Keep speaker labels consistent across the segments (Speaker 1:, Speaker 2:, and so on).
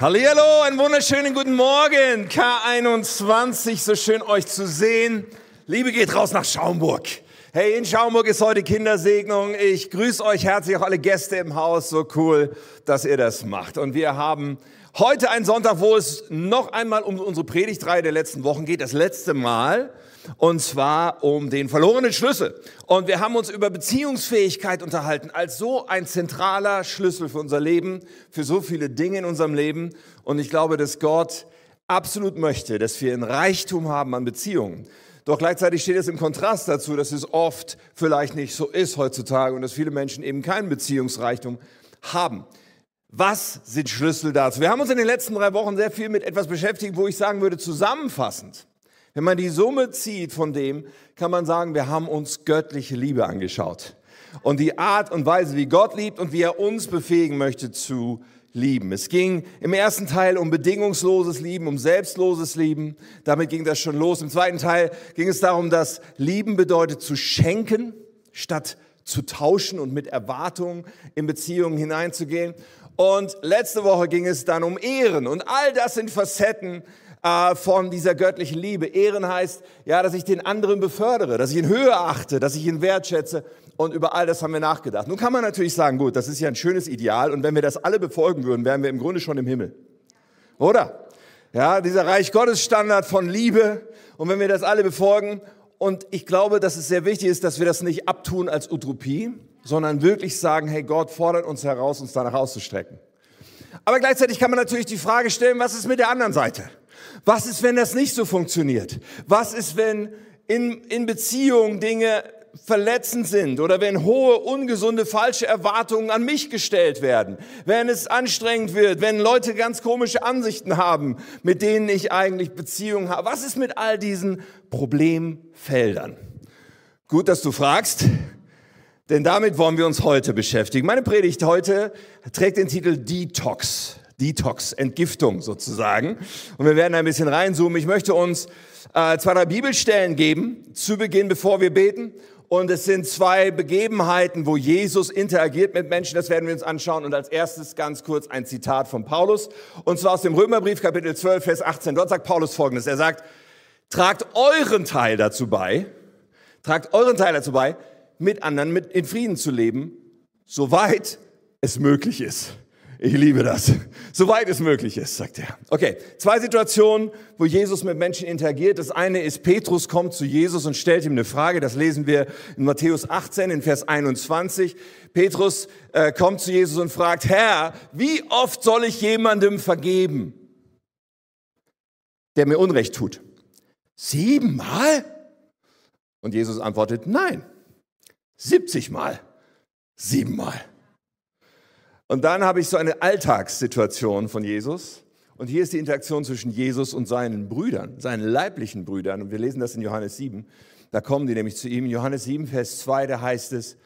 Speaker 1: Hallihallo, einen wunderschönen guten Morgen. K21, so schön euch zu sehen. Liebe geht raus nach Schaumburg. Hey, in Schaumburg ist heute Kindersegnung. Ich grüße euch herzlich, auch alle Gäste im Haus. So cool, dass ihr das macht. Und wir haben heute einen Sonntag, wo es noch einmal um unsere Predigtreihe der letzten Wochen geht. Das letzte Mal und zwar um den verlorenen Schlüssel. Und wir haben uns über Beziehungsfähigkeit unterhalten als so ein zentraler Schlüssel für unser Leben, für so viele Dinge in unserem Leben. Und ich glaube, dass Gott absolut möchte, dass wir ein Reichtum haben an Beziehungen. Doch gleichzeitig steht es im Kontrast dazu, dass es oft vielleicht nicht so ist heutzutage und dass viele Menschen eben keinen Beziehungsreichtum haben. Was sind Schlüssel dazu? Wir haben uns in den letzten drei Wochen sehr viel mit etwas beschäftigt, wo ich sagen würde, zusammenfassend wenn man die Summe zieht von dem, kann man sagen, wir haben uns göttliche Liebe angeschaut. Und die Art und Weise, wie Gott liebt und wie er uns befähigen möchte zu lieben. Es ging im ersten Teil um bedingungsloses Lieben, um selbstloses Lieben. Damit ging das schon los. Im zweiten Teil ging es darum, dass Lieben bedeutet zu schenken, statt zu tauschen und mit Erwartungen in Beziehungen hineinzugehen. Und letzte Woche ging es dann um Ehren. Und all das sind Facetten äh, von dieser göttlichen Liebe. Ehren heißt, ja, dass ich den anderen befördere, dass ich ihn höher achte, dass ich ihn wertschätze. Und über all das haben wir nachgedacht. Nun kann man natürlich sagen, gut, das ist ja ein schönes Ideal. Und wenn wir das alle befolgen würden, wären wir im Grunde schon im Himmel. Oder? Ja, dieser Reich Gottes Standard von Liebe. Und wenn wir das alle befolgen, und ich glaube, dass es sehr wichtig ist, dass wir das nicht abtun als Utopie, sondern wirklich sagen, hey, Gott fordert uns heraus, uns danach auszustrecken. Aber gleichzeitig kann man natürlich die Frage stellen, was ist mit der anderen Seite? Was ist, wenn das nicht so funktioniert? Was ist, wenn in, in Beziehungen Dinge verletzend sind oder wenn hohe, ungesunde, falsche Erwartungen an mich gestellt werden, wenn es anstrengend wird, wenn Leute ganz komische Ansichten haben, mit denen ich eigentlich Beziehungen habe. Was ist mit all diesen Problemfeldern? Gut, dass du fragst, denn damit wollen wir uns heute beschäftigen. Meine Predigt heute trägt den Titel Detox. Detox, Entgiftung sozusagen. Und wir werden ein bisschen reinzoomen. Ich möchte uns äh, zwei, drei Bibelstellen geben zu Beginn, bevor wir beten. Und es sind zwei Begebenheiten, wo Jesus interagiert mit Menschen. Das werden wir uns anschauen. Und als erstes ganz kurz ein Zitat von Paulus. Und zwar aus dem Römerbrief, Kapitel 12, Vers 18. Dort sagt Paulus Folgendes. Er sagt, tragt euren Teil dazu bei, tragt euren Teil dazu bei, mit anderen mit in Frieden zu leben, soweit es möglich ist. Ich liebe das. Soweit es möglich ist, sagt er. Okay, zwei Situationen, wo Jesus mit Menschen interagiert. Das eine ist, Petrus kommt zu Jesus und stellt ihm eine Frage. Das lesen wir in Matthäus 18 in Vers 21. Petrus äh, kommt zu Jesus und fragt, Herr, wie oft soll ich jemandem vergeben, der mir Unrecht tut? Siebenmal? Und Jesus antwortet, nein, 70 Mal. Siebenmal. Und dann habe ich so eine Alltagssituation von Jesus. Und hier ist die Interaktion zwischen Jesus und seinen Brüdern, seinen leiblichen Brüdern. Und wir lesen das in Johannes 7. Da kommen die nämlich zu ihm. In Johannes 7, Vers 2, da heißt es,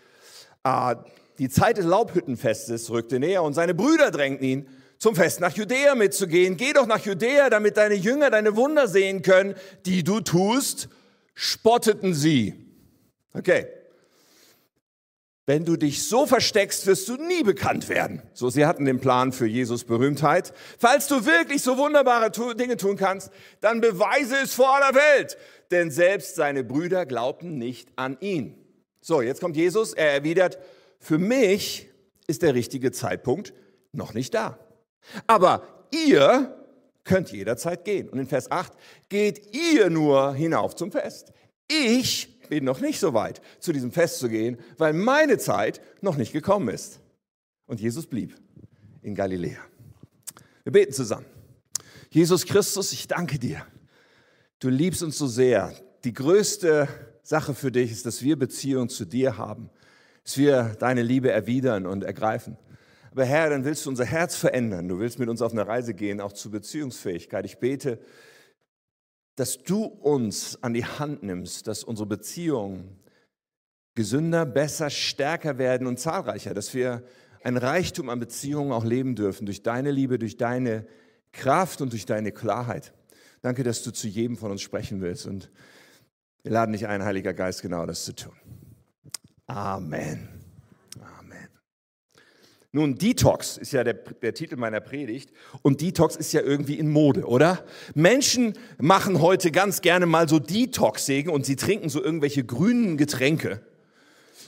Speaker 1: ah, die Zeit des Laubhüttenfestes rückte näher und seine Brüder drängten ihn, zum Fest nach Judäa mitzugehen. Geh doch nach Judäa, damit deine Jünger deine Wunder sehen können, die du tust. Spotteten sie. Okay, wenn du dich so versteckst, wirst du nie bekannt werden. So, sie hatten den Plan für Jesus Berühmtheit. Falls du wirklich so wunderbare Dinge tun kannst, dann beweise es vor aller Welt. Denn selbst seine Brüder glaubten nicht an ihn. So, jetzt kommt Jesus. Er erwidert, für mich ist der richtige Zeitpunkt noch nicht da. Aber ihr könnt jederzeit gehen. Und in Vers 8, geht ihr nur hinauf zum Fest. Ich bin noch nicht so weit, zu diesem Fest zu gehen, weil meine Zeit noch nicht gekommen ist. Und Jesus blieb in Galiläa. Wir beten zusammen. Jesus Christus, ich danke dir. Du liebst uns so sehr. Die größte Sache für dich ist, dass wir Beziehung zu dir haben, dass wir deine Liebe erwidern und ergreifen. Aber Herr, dann willst du unser Herz verändern. Du willst mit uns auf eine Reise gehen, auch zur Beziehungsfähigkeit. Ich bete, dass du uns an die Hand nimmst, dass unsere Beziehungen gesünder, besser, stärker werden und zahlreicher, dass wir ein Reichtum an Beziehungen auch leben dürfen, durch deine Liebe, durch deine Kraft und durch deine Klarheit. Danke, dass du zu jedem von uns sprechen willst und wir laden dich ein, Heiliger Geist, genau das zu tun. Amen. Nun, Detox ist ja der, der, Titel meiner Predigt und Detox ist ja irgendwie in Mode, oder? Menschen machen heute ganz gerne mal so Detox-Segen und sie trinken so irgendwelche grünen Getränke.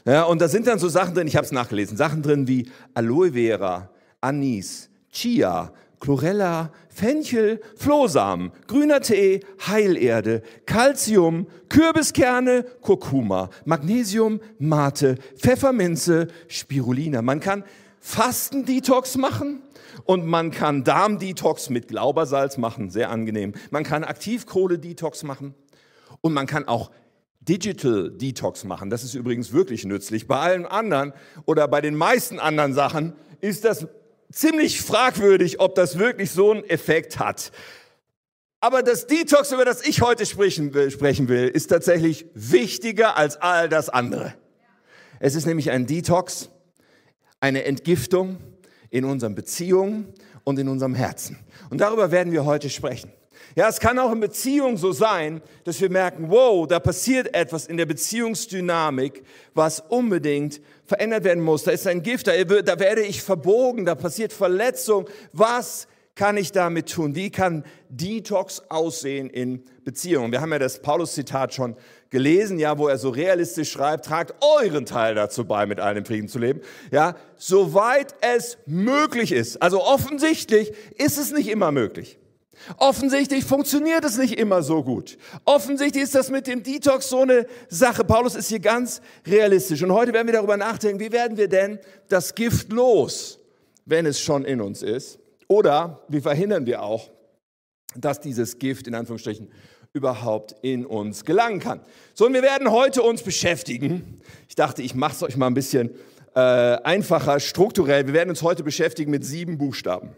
Speaker 1: Ja, und da sind dann so Sachen drin, ich habe es nachgelesen, Sachen drin wie Aloe Vera, Anis, Chia, Chlorella, Fenchel, Flohsamen, grüner Tee, Heilerde, Calcium, Kürbiskerne, Kurkuma, Magnesium, Mate, Pfefferminze, Spirulina. Man kann Fastendetox machen und man kann Darmdetox mit Glaubersalz machen, sehr angenehm. Man kann Aktivkohle-Detox machen und man kann auch Digital Detox machen. Das ist übrigens wirklich nützlich. Bei allen anderen oder bei den meisten anderen Sachen ist das ziemlich fragwürdig, ob das wirklich so einen Effekt hat. Aber das Detox, über das ich heute sprechen will, sprechen will, ist tatsächlich wichtiger als all das andere. Es ist nämlich ein Detox, eine Entgiftung in unseren Beziehungen und in unserem Herzen. Und darüber werden wir heute sprechen. Ja, es kann auch in Beziehungen so sein, dass wir merken, wow, da passiert etwas in der Beziehungsdynamik, was unbedingt verändert werden muss. Da ist ein Gift, da, werde ich verbogen, da passiert Verletzung. Was kann ich damit tun? Wie kann Detox aussehen in Beziehungen? Wir haben ja das Paulus-Zitat schon gelesen, ja, wo er so realistisch schreibt, tragt euren Teil dazu bei, mit allen im Frieden zu leben, ja, soweit es möglich ist. Also offensichtlich ist es nicht immer möglich. Offensichtlich funktioniert es nicht immer so gut. Offensichtlich ist das mit dem Detox so eine Sache. Paulus ist hier ganz realistisch. Und heute werden wir darüber nachdenken, wie werden wir denn das Gift los, wenn es schon in uns ist? Oder wie verhindern wir auch, dass dieses Gift in Anführungsstrichen überhaupt in uns gelangen kann. So, und wir werden heute uns beschäftigen. Ich dachte, ich mache es euch mal ein bisschen äh, einfacher, strukturell. Wir werden uns heute beschäftigen mit sieben Buchstaben.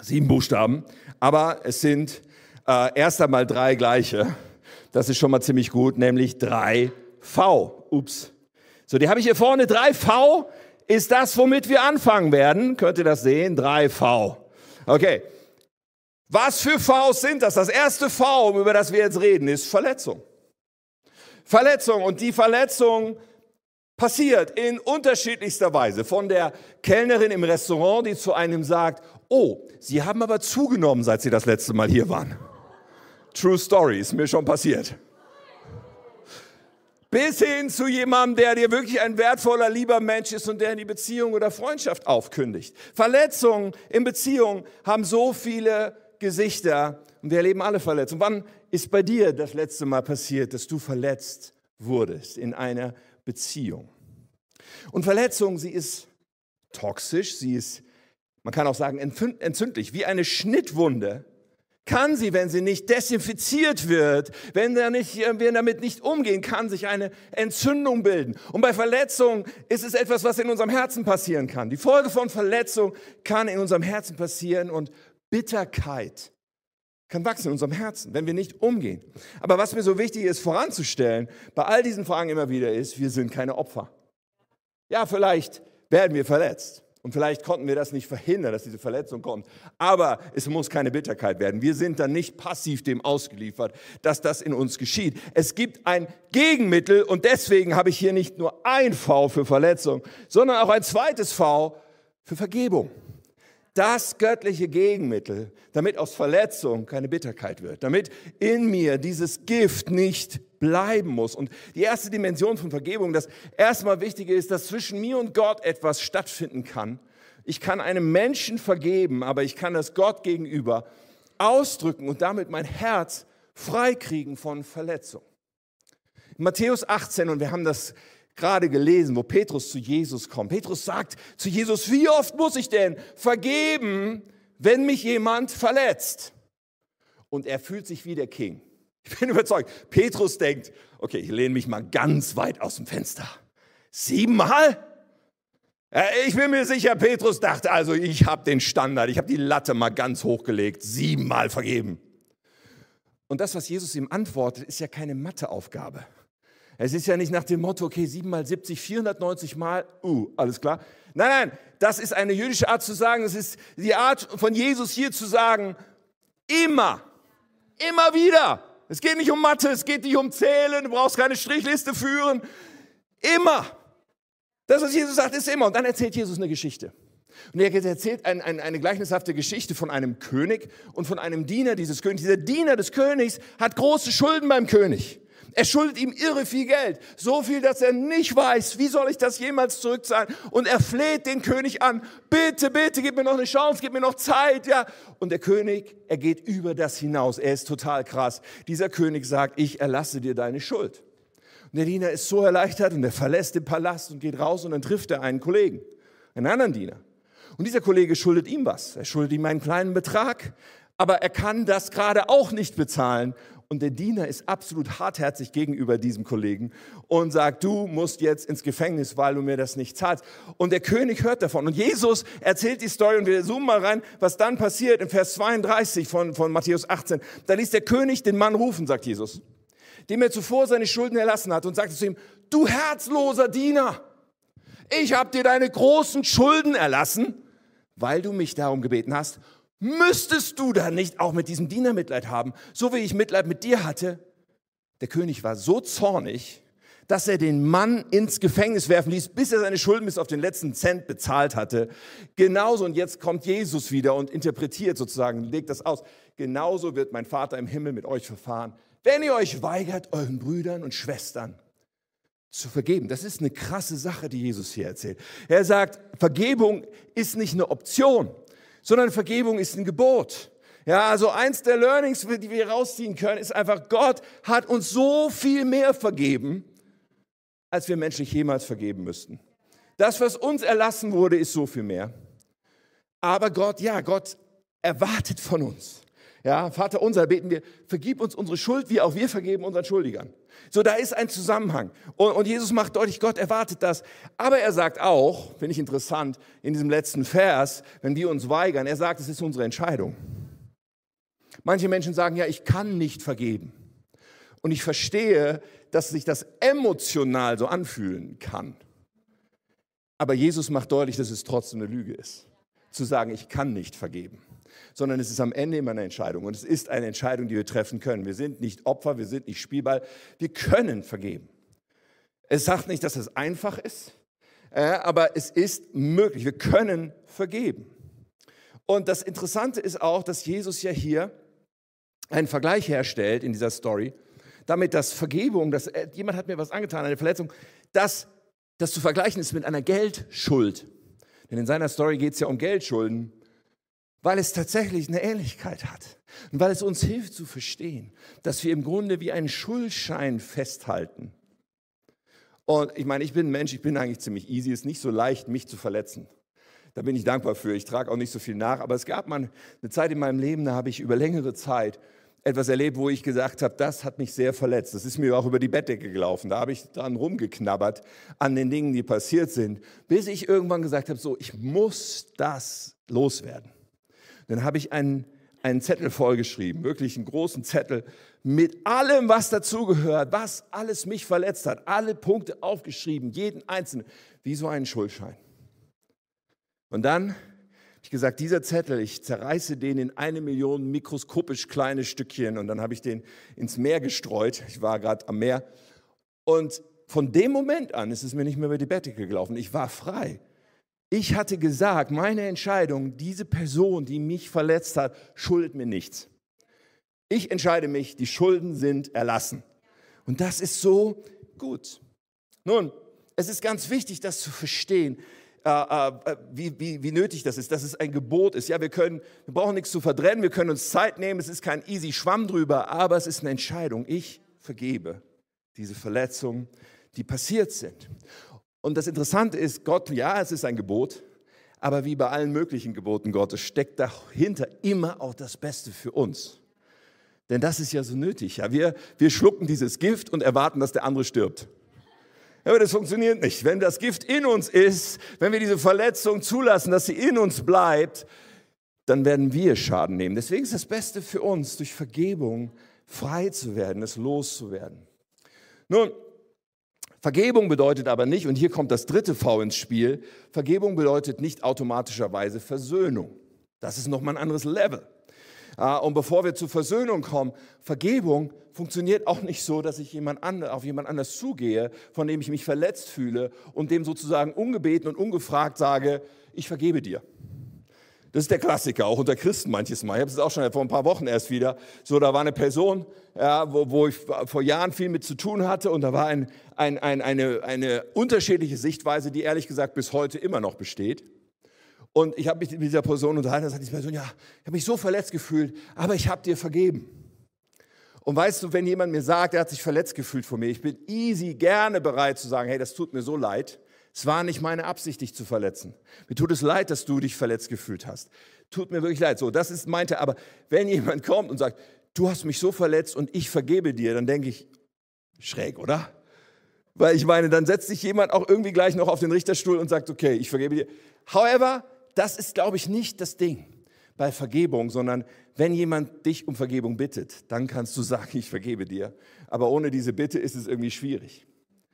Speaker 1: Sieben Buchstaben, aber es sind äh, erst einmal drei gleiche. Das ist schon mal ziemlich gut, nämlich drei V. Ups. So, die habe ich hier vorne. Drei V ist das, womit wir anfangen werden. Könnt ihr das sehen? Drei V. Okay. Was für Vs sind das? Das erste V, über das wir jetzt reden, ist Verletzung. Verletzung. Und die Verletzung passiert in unterschiedlichster Weise. Von der Kellnerin im Restaurant, die zu einem sagt, oh, Sie haben aber zugenommen, seit Sie das letzte Mal hier waren. True Story, ist mir schon passiert. Bis hin zu jemandem, der dir wirklich ein wertvoller, lieber Mensch ist und der die Beziehung oder Freundschaft aufkündigt. Verletzungen in Beziehungen haben so viele Gesichter und wir erleben alle Verletzungen. Wann ist bei dir das letzte Mal passiert, dass du verletzt wurdest in einer Beziehung? Und Verletzung, sie ist toxisch, sie ist, man kann auch sagen, entzündlich, wie eine Schnittwunde kann sie, wenn sie nicht desinfiziert wird, wenn wir, nicht, wir damit nicht umgehen, kann sich eine Entzündung bilden. Und bei Verletzung ist es etwas, was in unserem Herzen passieren kann. Die Folge von Verletzung kann in unserem Herzen passieren und Bitterkeit kann wachsen in unserem Herzen, wenn wir nicht umgehen. Aber was mir so wichtig ist voranzustellen, bei all diesen Fragen immer wieder ist, wir sind keine Opfer. Ja, vielleicht werden wir verletzt. Und vielleicht konnten wir das nicht verhindern, dass diese Verletzung kommt. Aber es muss keine Bitterkeit werden. Wir sind dann nicht passiv dem ausgeliefert, dass das in uns geschieht. Es gibt ein Gegenmittel und deswegen habe ich hier nicht nur ein V für Verletzung, sondern auch ein zweites V für Vergebung das göttliche Gegenmittel, damit aus Verletzung keine Bitterkeit wird, damit in mir dieses Gift nicht bleiben muss. Und die erste Dimension von Vergebung, das erstmal Wichtige ist, dass zwischen mir und Gott etwas stattfinden kann. Ich kann einem Menschen vergeben, aber ich kann das Gott gegenüber ausdrücken und damit mein Herz freikriegen von Verletzung. In Matthäus 18, und wir haben das gerade gelesen, wo Petrus zu Jesus kommt. Petrus sagt zu Jesus, wie oft muss ich denn vergeben, wenn mich jemand verletzt? Und er fühlt sich wie der King. Ich bin überzeugt. Petrus denkt, okay, ich lehne mich mal ganz weit aus dem Fenster. Siebenmal? Ich bin mir sicher, Petrus dachte, also ich habe den Standard, ich habe die Latte mal ganz hochgelegt, siebenmal vergeben. Und das, was Jesus ihm antwortet, ist ja keine Matheaufgabe. Es ist ja nicht nach dem Motto, okay, 7 mal 70, 490 mal, uh, alles klar. Nein, nein, das ist eine jüdische Art zu sagen, es ist die Art von Jesus hier zu sagen, immer, immer wieder. Es geht nicht um Mathe, es geht nicht um Zählen, du brauchst keine Strichliste führen. Immer. Das, was Jesus sagt, ist immer. Und dann erzählt Jesus eine Geschichte. Und er erzählt ein, ein, eine gleichnishafte Geschichte von einem König und von einem Diener dieses Königs. Dieser Diener des Königs hat große Schulden beim König. Er schuldet ihm irre viel Geld. So viel, dass er nicht weiß, wie soll ich das jemals zurückzahlen. Und er fleht den König an. Bitte, bitte, gib mir noch eine Chance, gib mir noch Zeit, ja. Und der König, er geht über das hinaus. Er ist total krass. Dieser König sagt, ich erlasse dir deine Schuld. Und der Diener ist so erleichtert und er verlässt den Palast und geht raus und dann trifft er einen Kollegen, einen anderen Diener. Und dieser Kollege schuldet ihm was. Er schuldet ihm einen kleinen Betrag, aber er kann das gerade auch nicht bezahlen. Und der Diener ist absolut hartherzig gegenüber diesem Kollegen und sagt, du musst jetzt ins Gefängnis, weil du mir das nicht zahlst. Und der König hört davon. Und Jesus erzählt die Story und wir zoomen mal rein, was dann passiert in Vers 32 von, von Matthäus 18. Da ließ der König den Mann rufen, sagt Jesus, dem er zuvor seine Schulden erlassen hat und sagte zu ihm, du herzloser Diener, ich habe dir deine großen Schulden erlassen, weil du mich darum gebeten hast Müsstest du dann nicht auch mit diesem Diener Mitleid haben, so wie ich Mitleid mit dir hatte? Der König war so zornig, dass er den Mann ins Gefängnis werfen ließ, bis er seine Schulden bis auf den letzten Cent bezahlt hatte. Genauso, und jetzt kommt Jesus wieder und interpretiert sozusagen, legt das aus. Genauso wird mein Vater im Himmel mit euch verfahren, wenn ihr euch weigert, euren Brüdern und Schwestern zu vergeben. Das ist eine krasse Sache, die Jesus hier erzählt. Er sagt, Vergebung ist nicht eine Option sondern Vergebung ist ein Gebot. Ja, also eins der Learnings, die wir rausziehen können, ist einfach, Gott hat uns so viel mehr vergeben, als wir menschlich jemals vergeben müssten. Das, was uns erlassen wurde, ist so viel mehr. Aber Gott, ja, Gott erwartet von uns. Ja, Vater unser, beten wir, vergib uns unsere Schuld, wie auch wir vergeben unseren Schuldigern. So, da ist ein Zusammenhang. Und, und Jesus macht deutlich, Gott erwartet das. Aber er sagt auch, finde ich interessant, in diesem letzten Vers, wenn wir uns weigern, er sagt, es ist unsere Entscheidung. Manche Menschen sagen, ja, ich kann nicht vergeben. Und ich verstehe, dass sich das emotional so anfühlen kann. Aber Jesus macht deutlich, dass es trotzdem eine Lüge ist. Zu sagen, ich kann nicht vergeben sondern es ist am Ende immer eine Entscheidung. Und es ist eine Entscheidung, die wir treffen können. Wir sind nicht Opfer, wir sind nicht Spielball. Wir können vergeben. Es sagt nicht, dass es einfach ist, äh, aber es ist möglich. Wir können vergeben. Und das Interessante ist auch, dass Jesus ja hier einen Vergleich herstellt in dieser Story, damit das Vergebung, dass äh, jemand hat mir was angetan, eine Verletzung, dass das zu vergleichen ist mit einer Geldschuld. Denn in seiner Story geht es ja um Geldschulden weil es tatsächlich eine Ähnlichkeit hat und weil es uns hilft zu verstehen, dass wir im Grunde wie einen Schuldschein festhalten. Und ich meine, ich bin ein Mensch, ich bin eigentlich ziemlich easy, es ist nicht so leicht, mich zu verletzen. Da bin ich dankbar für. Ich trage auch nicht so viel nach. Aber es gab mal eine Zeit in meinem Leben, da habe ich über längere Zeit etwas erlebt, wo ich gesagt habe, das hat mich sehr verletzt. Das ist mir auch über die Bettdecke gelaufen. Da habe ich dran rumgeknabbert an den Dingen, die passiert sind, bis ich irgendwann gesagt habe, so, ich muss das loswerden. Dann habe ich einen, einen Zettel vollgeschrieben, wirklich einen großen Zettel mit allem, was dazugehört, was alles mich verletzt hat, alle Punkte aufgeschrieben, jeden einzelnen, wie so einen Schuldschein. Und dann habe ich gesagt, dieser Zettel, ich zerreiße den in eine Million mikroskopisch kleine Stückchen und dann habe ich den ins Meer gestreut. Ich war gerade am Meer und von dem Moment an ist es mir nicht mehr über die Bettdecke gelaufen. Ich war frei. Ich hatte gesagt, meine Entscheidung, diese Person, die mich verletzt hat, schuldet mir nichts. Ich entscheide mich, die Schulden sind erlassen. Und das ist so gut. Nun, es ist ganz wichtig, das zu verstehen, äh, äh, wie, wie, wie nötig das ist, dass es ein Gebot ist. Ja, wir können, wir brauchen nichts zu verdrennen, wir können uns Zeit nehmen, es ist kein easy Schwamm drüber, aber es ist eine Entscheidung. Ich vergebe diese Verletzungen, die passiert sind. Und das Interessante ist, Gott, ja, es ist ein Gebot, aber wie bei allen möglichen Geboten Gottes steckt dahinter immer auch das Beste für uns. Denn das ist ja so nötig. Ja, wir, wir schlucken dieses Gift und erwarten, dass der andere stirbt. Aber das funktioniert nicht. Wenn das Gift in uns ist, wenn wir diese Verletzung zulassen, dass sie in uns bleibt, dann werden wir Schaden nehmen. Deswegen ist das Beste für uns, durch Vergebung frei zu werden, es loszuwerden. Nun, Vergebung bedeutet aber nicht, und hier kommt das dritte V ins Spiel, Vergebung bedeutet nicht automatischerweise Versöhnung. Das ist nochmal ein anderes Level. Und bevor wir zur Versöhnung kommen, Vergebung funktioniert auch nicht so, dass ich jemand andere, auf jemand anders zugehe, von dem ich mich verletzt fühle und dem sozusagen ungebeten und ungefragt sage, ich vergebe dir. Das ist der Klassiker, auch unter Christen manches Mal. Ich habe es auch schon vor ein paar Wochen erst wieder. So, da war eine Person, ja, wo, wo ich vor Jahren viel mit zu tun hatte und da war ein, ein, ein, eine, eine unterschiedliche Sichtweise, die ehrlich gesagt bis heute immer noch besteht. Und ich habe mich mit dieser Person unterhalten, da sagt diese Person, ja, ich habe mich so verletzt gefühlt, aber ich habe dir vergeben. Und weißt du, wenn jemand mir sagt, er hat sich verletzt gefühlt von mir, ich bin easy gerne bereit zu sagen, hey, das tut mir so leid. Es war nicht meine Absicht, dich zu verletzen. Mir tut es leid, dass du dich verletzt gefühlt hast. Tut mir wirklich leid. So, das ist meinte. Aber wenn jemand kommt und sagt, du hast mich so verletzt und ich vergebe dir, dann denke ich, schräg, oder? Weil ich meine, dann setzt sich jemand auch irgendwie gleich noch auf den Richterstuhl und sagt, okay, ich vergebe dir. However, das ist, glaube ich, nicht das Ding bei Vergebung, sondern wenn jemand dich um Vergebung bittet, dann kannst du sagen, ich vergebe dir. Aber ohne diese Bitte ist es irgendwie schwierig.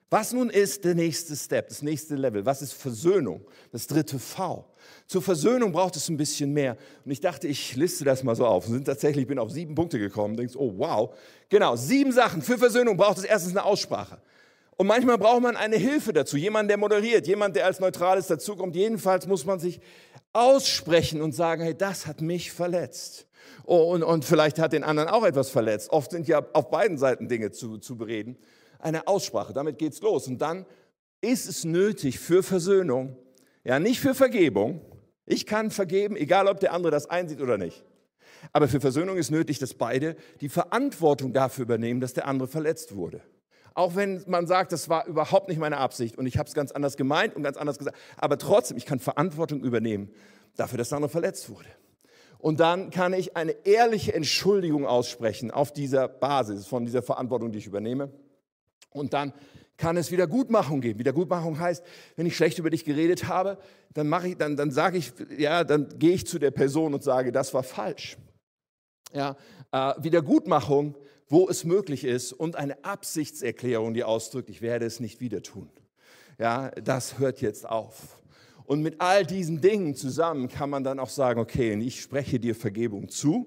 Speaker 1: Was nun ist der nächste Step, das nächste Level? Was ist Versöhnung? Das dritte V. Zur Versöhnung braucht es ein bisschen mehr. Und ich dachte, ich liste das mal so auf. Und sind tatsächlich, ich bin auf sieben Punkte gekommen. Denkst, oh wow. Genau, sieben Sachen. Für Versöhnung braucht es erstens eine Aussprache. Und manchmal braucht man eine Hilfe dazu. Jemand, der moderiert, jemand, der als Neutrales dazukommt. Jedenfalls muss man sich aussprechen und sagen, hey, das hat mich verletzt. Oh, und, und vielleicht hat den anderen auch etwas verletzt. Oft sind ja auf beiden Seiten Dinge zu, zu bereden eine Aussprache. Damit geht's los. Und dann ist es nötig für Versöhnung, ja, nicht für Vergebung. Ich kann vergeben, egal ob der andere das einsieht oder nicht. Aber für Versöhnung ist nötig, dass beide die Verantwortung dafür übernehmen, dass der andere verletzt wurde. Auch wenn man sagt, das war überhaupt nicht meine Absicht und ich habe es ganz anders gemeint und ganz anders gesagt. Aber trotzdem, ich kann Verantwortung übernehmen dafür, dass der andere verletzt wurde. Und dann kann ich eine ehrliche Entschuldigung aussprechen auf dieser Basis von dieser Verantwortung, die ich übernehme. Und dann kann es Wiedergutmachung geben. Wiedergutmachung heißt, wenn ich schlecht über dich geredet habe, dann mache ich, dann, dann sage ich, ja, dann gehe ich zu der Person und sage, das war falsch. Ja, äh, Wiedergutmachung, wo es möglich ist und eine Absichtserklärung, die ausdrückt, ich werde es nicht wieder tun. Ja, das hört jetzt auf. Und mit all diesen Dingen zusammen kann man dann auch sagen, okay, ich spreche dir Vergebung zu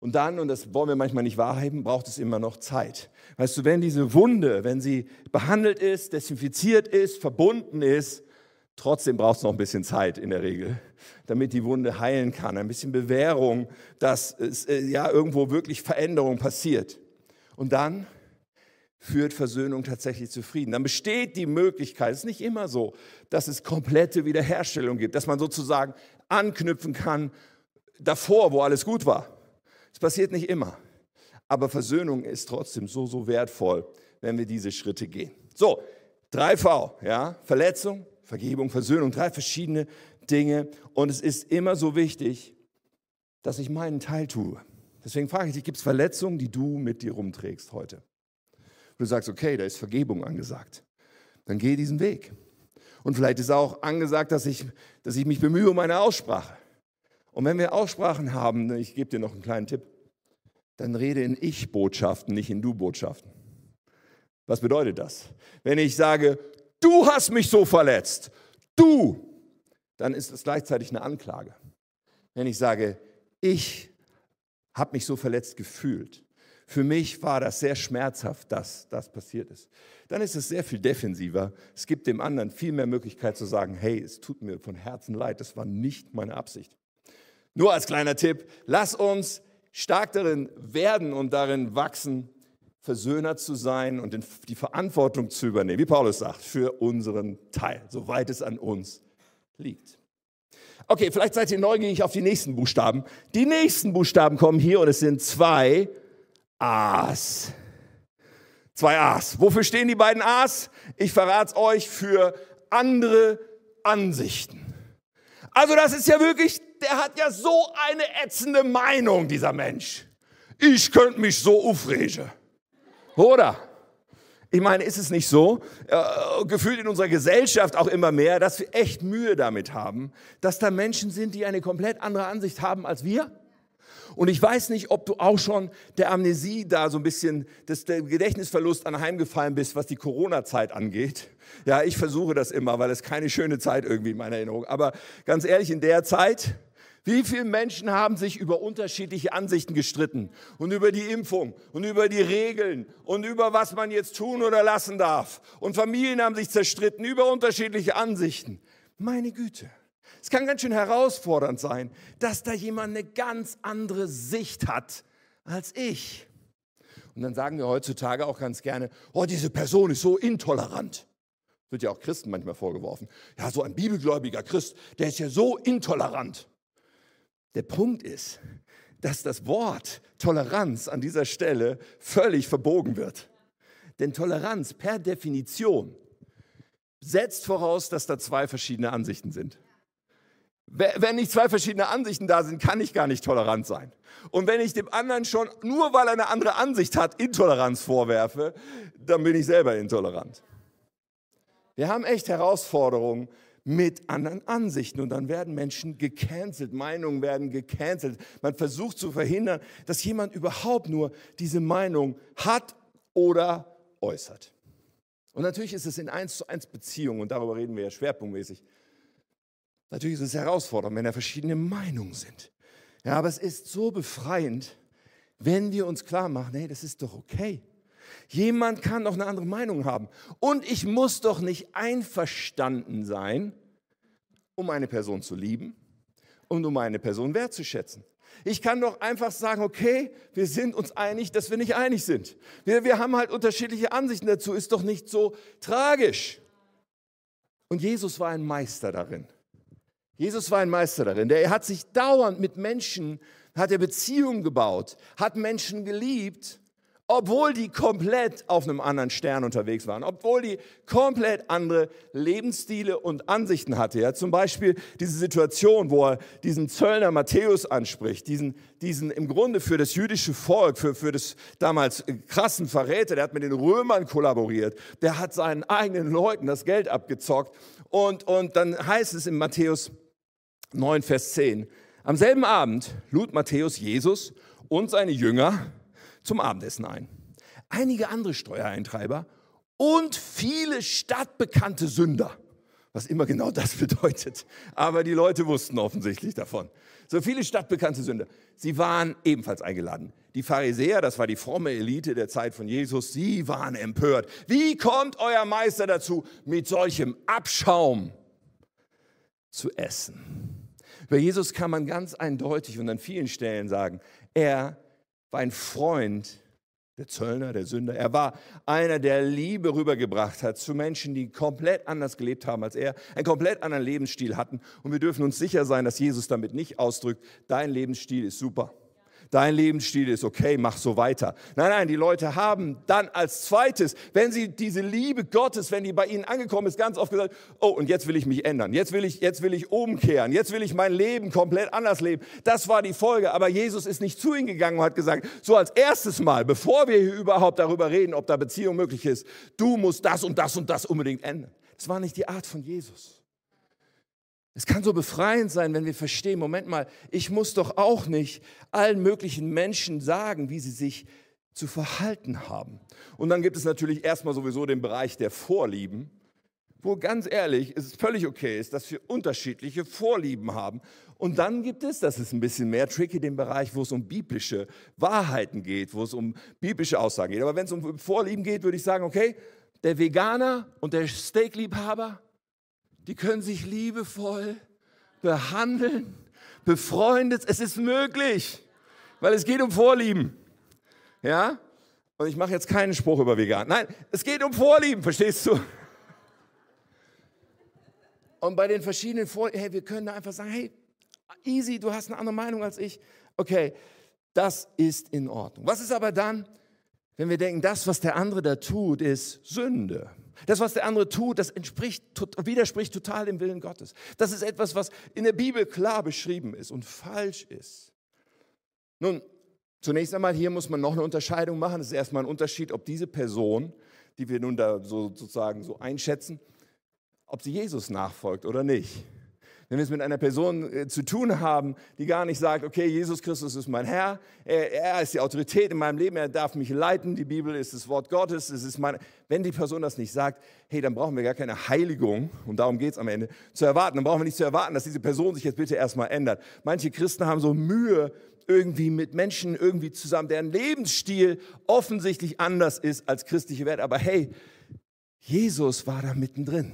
Speaker 1: und dann, und das wollen wir manchmal nicht wahrhaben, braucht es immer noch Zeit. Weißt du, wenn diese Wunde, wenn sie behandelt ist, desinfiziert ist, verbunden ist, trotzdem braucht es noch ein bisschen Zeit in der Regel, damit die Wunde heilen kann. Ein bisschen Bewährung, dass es, äh, ja irgendwo wirklich Veränderung passiert. Und dann führt Versöhnung tatsächlich zu Frieden. Dann besteht die Möglichkeit, es ist nicht immer so, dass es komplette Wiederherstellung gibt, dass man sozusagen anknüpfen kann davor, wo alles gut war. Es passiert nicht immer. Aber Versöhnung ist trotzdem so, so wertvoll, wenn wir diese Schritte gehen. So, 3V, ja, Verletzung, Vergebung, Versöhnung, drei verschiedene Dinge. Und es ist immer so wichtig, dass ich meinen Teil tue. Deswegen frage ich dich, gibt es Verletzungen, die du mit dir rumträgst heute? du sagst, okay, da ist Vergebung angesagt. Dann geh diesen Weg. Und vielleicht ist auch angesagt, dass ich, dass ich mich bemühe um eine Aussprache. Und wenn wir Aussprachen haben, ich gebe dir noch einen kleinen Tipp, dann rede in Ich-Botschaften, nicht in Du-Botschaften. Was bedeutet das? Wenn ich sage, du hast mich so verletzt, du, dann ist das gleichzeitig eine Anklage. Wenn ich sage, ich habe mich so verletzt gefühlt, für mich war das sehr schmerzhaft, dass das passiert ist. Dann ist es sehr viel defensiver. Es gibt dem anderen viel mehr Möglichkeit zu sagen, hey, es tut mir von Herzen leid, das war nicht meine Absicht. Nur als kleiner Tipp, lass uns stark darin werden und darin wachsen, Versöhner zu sein und die Verantwortung zu übernehmen, wie Paulus sagt, für unseren Teil, soweit es an uns liegt. Okay, vielleicht seid ihr neugierig auf die nächsten Buchstaben. Die nächsten Buchstaben kommen hier und es sind zwei A's. Zwei A's. Wofür stehen die beiden A's? Ich verrate es euch für andere Ansichten. Also das ist ja wirklich, der hat ja so eine ätzende Meinung, dieser Mensch. Ich könnte mich so aufregen. Oder? Ich meine, ist es nicht so, äh, gefühlt in unserer Gesellschaft auch immer mehr, dass wir echt Mühe damit haben, dass da Menschen sind, die eine komplett andere Ansicht haben als wir? Und ich weiß nicht, ob du auch schon der Amnesie da so ein bisschen, des, der Gedächtnisverlust anheimgefallen bist, was die Corona-Zeit angeht. Ja, ich versuche das immer, weil es keine schöne Zeit irgendwie in meiner Erinnerung. Aber ganz ehrlich, in der Zeit, Wie viele Menschen haben sich über unterschiedliche Ansichten gestritten und über die Impfung und über die Regeln und über was man jetzt tun oder lassen darf. Und Familien haben sich zerstritten über unterschiedliche Ansichten. Meine Güte. Es kann ganz schön herausfordernd sein, dass da jemand eine ganz andere Sicht hat als ich. Und dann sagen wir heutzutage auch ganz gerne, oh, diese Person ist so intolerant. Wird ja auch Christen manchmal vorgeworfen. Ja, so ein bibelgläubiger Christ, der ist ja so intolerant. Der Punkt ist, dass das Wort Toleranz an dieser Stelle völlig verbogen wird. Denn Toleranz per Definition setzt voraus, dass da zwei verschiedene Ansichten sind. Wenn nicht zwei verschiedene Ansichten da sind, kann ich gar nicht tolerant sein. Und wenn ich dem anderen schon, nur weil er eine andere Ansicht hat, Intoleranz vorwerfe, dann bin ich selber intolerant. Wir haben echt Herausforderungen, mit anderen Ansichten. Und dann werden Menschen gecancelt, Meinungen werden gecancelt. Man versucht zu verhindern, dass jemand überhaupt nur diese Meinung hat oder äußert. Und natürlich ist es in eins zu eins Beziehungen, und darüber reden wir ja schwerpunktmäßig. Natürlich ist es herausfordernd, wenn da verschiedene Meinungen sind. Ja, aber es ist so befreiend, wenn wir uns klar machen, hey, das ist doch okay. Jemand kann doch eine andere Meinung haben. Und ich muss doch nicht einverstanden sein, um eine Person zu lieben und um eine Person wertzuschätzen. Ich kann doch einfach sagen, okay, wir sind uns einig, dass wir nicht einig sind. Wir, wir haben halt unterschiedliche Ansichten dazu, ist doch nicht so tragisch. Und Jesus war ein Meister darin. Jesus war ein Meister darin. Der hat sich dauernd mit Menschen, hat er Beziehungen gebaut, hat Menschen geliebt obwohl die komplett auf einem anderen Stern unterwegs waren, obwohl die komplett andere Lebensstile und Ansichten hatte. Ja, zum Beispiel diese Situation, wo er diesen Zöllner Matthäus anspricht, diesen, diesen im Grunde für das jüdische Volk, für, für das damals krassen Verräter, der hat mit den Römern kollaboriert, der hat seinen eigenen Leuten das Geld abgezockt. Und, und dann heißt es in Matthäus 9, Vers 10, am selben Abend lud Matthäus Jesus und seine Jünger zum Abendessen ein. Einige andere Steuereintreiber und viele stadtbekannte Sünder. Was immer genau das bedeutet. Aber die Leute wussten offensichtlich davon. So viele stadtbekannte Sünder. Sie waren ebenfalls eingeladen. Die Pharisäer, das war die fromme Elite der Zeit von Jesus, sie waren empört. Wie kommt euer Meister dazu, mit solchem Abschaum zu essen? Bei Jesus kann man ganz eindeutig und an vielen Stellen sagen, er war ein Freund der Zöllner, der Sünder. Er war einer, der Liebe rübergebracht hat zu Menschen, die komplett anders gelebt haben als er, einen komplett anderen Lebensstil hatten. Und wir dürfen uns sicher sein, dass Jesus damit nicht ausdrückt, dein Lebensstil ist super dein Lebensstil ist okay, mach so weiter. Nein, nein, die Leute haben dann als zweites, wenn sie diese Liebe Gottes, wenn die bei ihnen angekommen ist, ganz oft gesagt, oh, und jetzt will ich mich ändern, jetzt will ich, jetzt will ich umkehren, jetzt will ich mein Leben komplett anders leben. Das war die Folge, aber Jesus ist nicht zu ihnen gegangen und hat gesagt, so als erstes Mal, bevor wir hier überhaupt darüber reden, ob da Beziehung möglich ist, du musst das und das und das unbedingt ändern. Das war nicht die Art von Jesus. Es kann so befreiend sein, wenn wir verstehen, Moment mal, ich muss doch auch nicht allen möglichen Menschen sagen, wie sie sich zu verhalten haben. Und dann gibt es natürlich erstmal sowieso den Bereich der Vorlieben, wo ganz ehrlich es völlig okay ist, dass wir unterschiedliche Vorlieben haben. Und dann gibt es, das ist ein bisschen mehr tricky, den Bereich, wo es um biblische Wahrheiten geht, wo es um biblische Aussagen geht. Aber wenn es um Vorlieben geht, würde ich sagen, okay, der Veganer und der Steakliebhaber, die können sich liebevoll behandeln, befreundet. Es ist möglich, weil es geht um Vorlieben. Ja? Und ich mache jetzt keinen Spruch über Vegan. Nein, es geht um Vorlieben, verstehst du? Und bei den verschiedenen Vorlieben, hey, wir können da einfach sagen, hey, easy, du hast eine andere Meinung als ich. Okay, das ist in Ordnung. Was ist aber dann, wenn wir denken, das, was der andere da tut, ist Sünde? Das, was der andere tut, das entspricht, widerspricht total dem Willen Gottes. Das ist etwas, was in der Bibel klar beschrieben ist und falsch ist. Nun, zunächst einmal hier muss man noch eine Unterscheidung machen. Es ist erstmal ein Unterschied, ob diese Person, die wir nun da so, sozusagen so einschätzen, ob sie Jesus nachfolgt oder nicht. Wenn wir es mit einer Person äh, zu tun haben, die gar nicht sagt, okay, Jesus Christus ist mein Herr, er, er, ist die Autorität in meinem Leben, er darf mich leiten, die Bibel ist das Wort Gottes, es ist meine. Wenn die Person das nicht sagt, hey, dann brauchen wir gar keine Heiligung, und darum geht es am Ende, zu erwarten. Dann brauchen wir nicht zu erwarten, dass diese Person sich jetzt bitte erstmal ändert. Manche Christen haben so Mühe, irgendwie mit Menschen irgendwie zusammen, deren Lebensstil offensichtlich anders ist als christliche Wert. Aber hey, Jesus war da mittendrin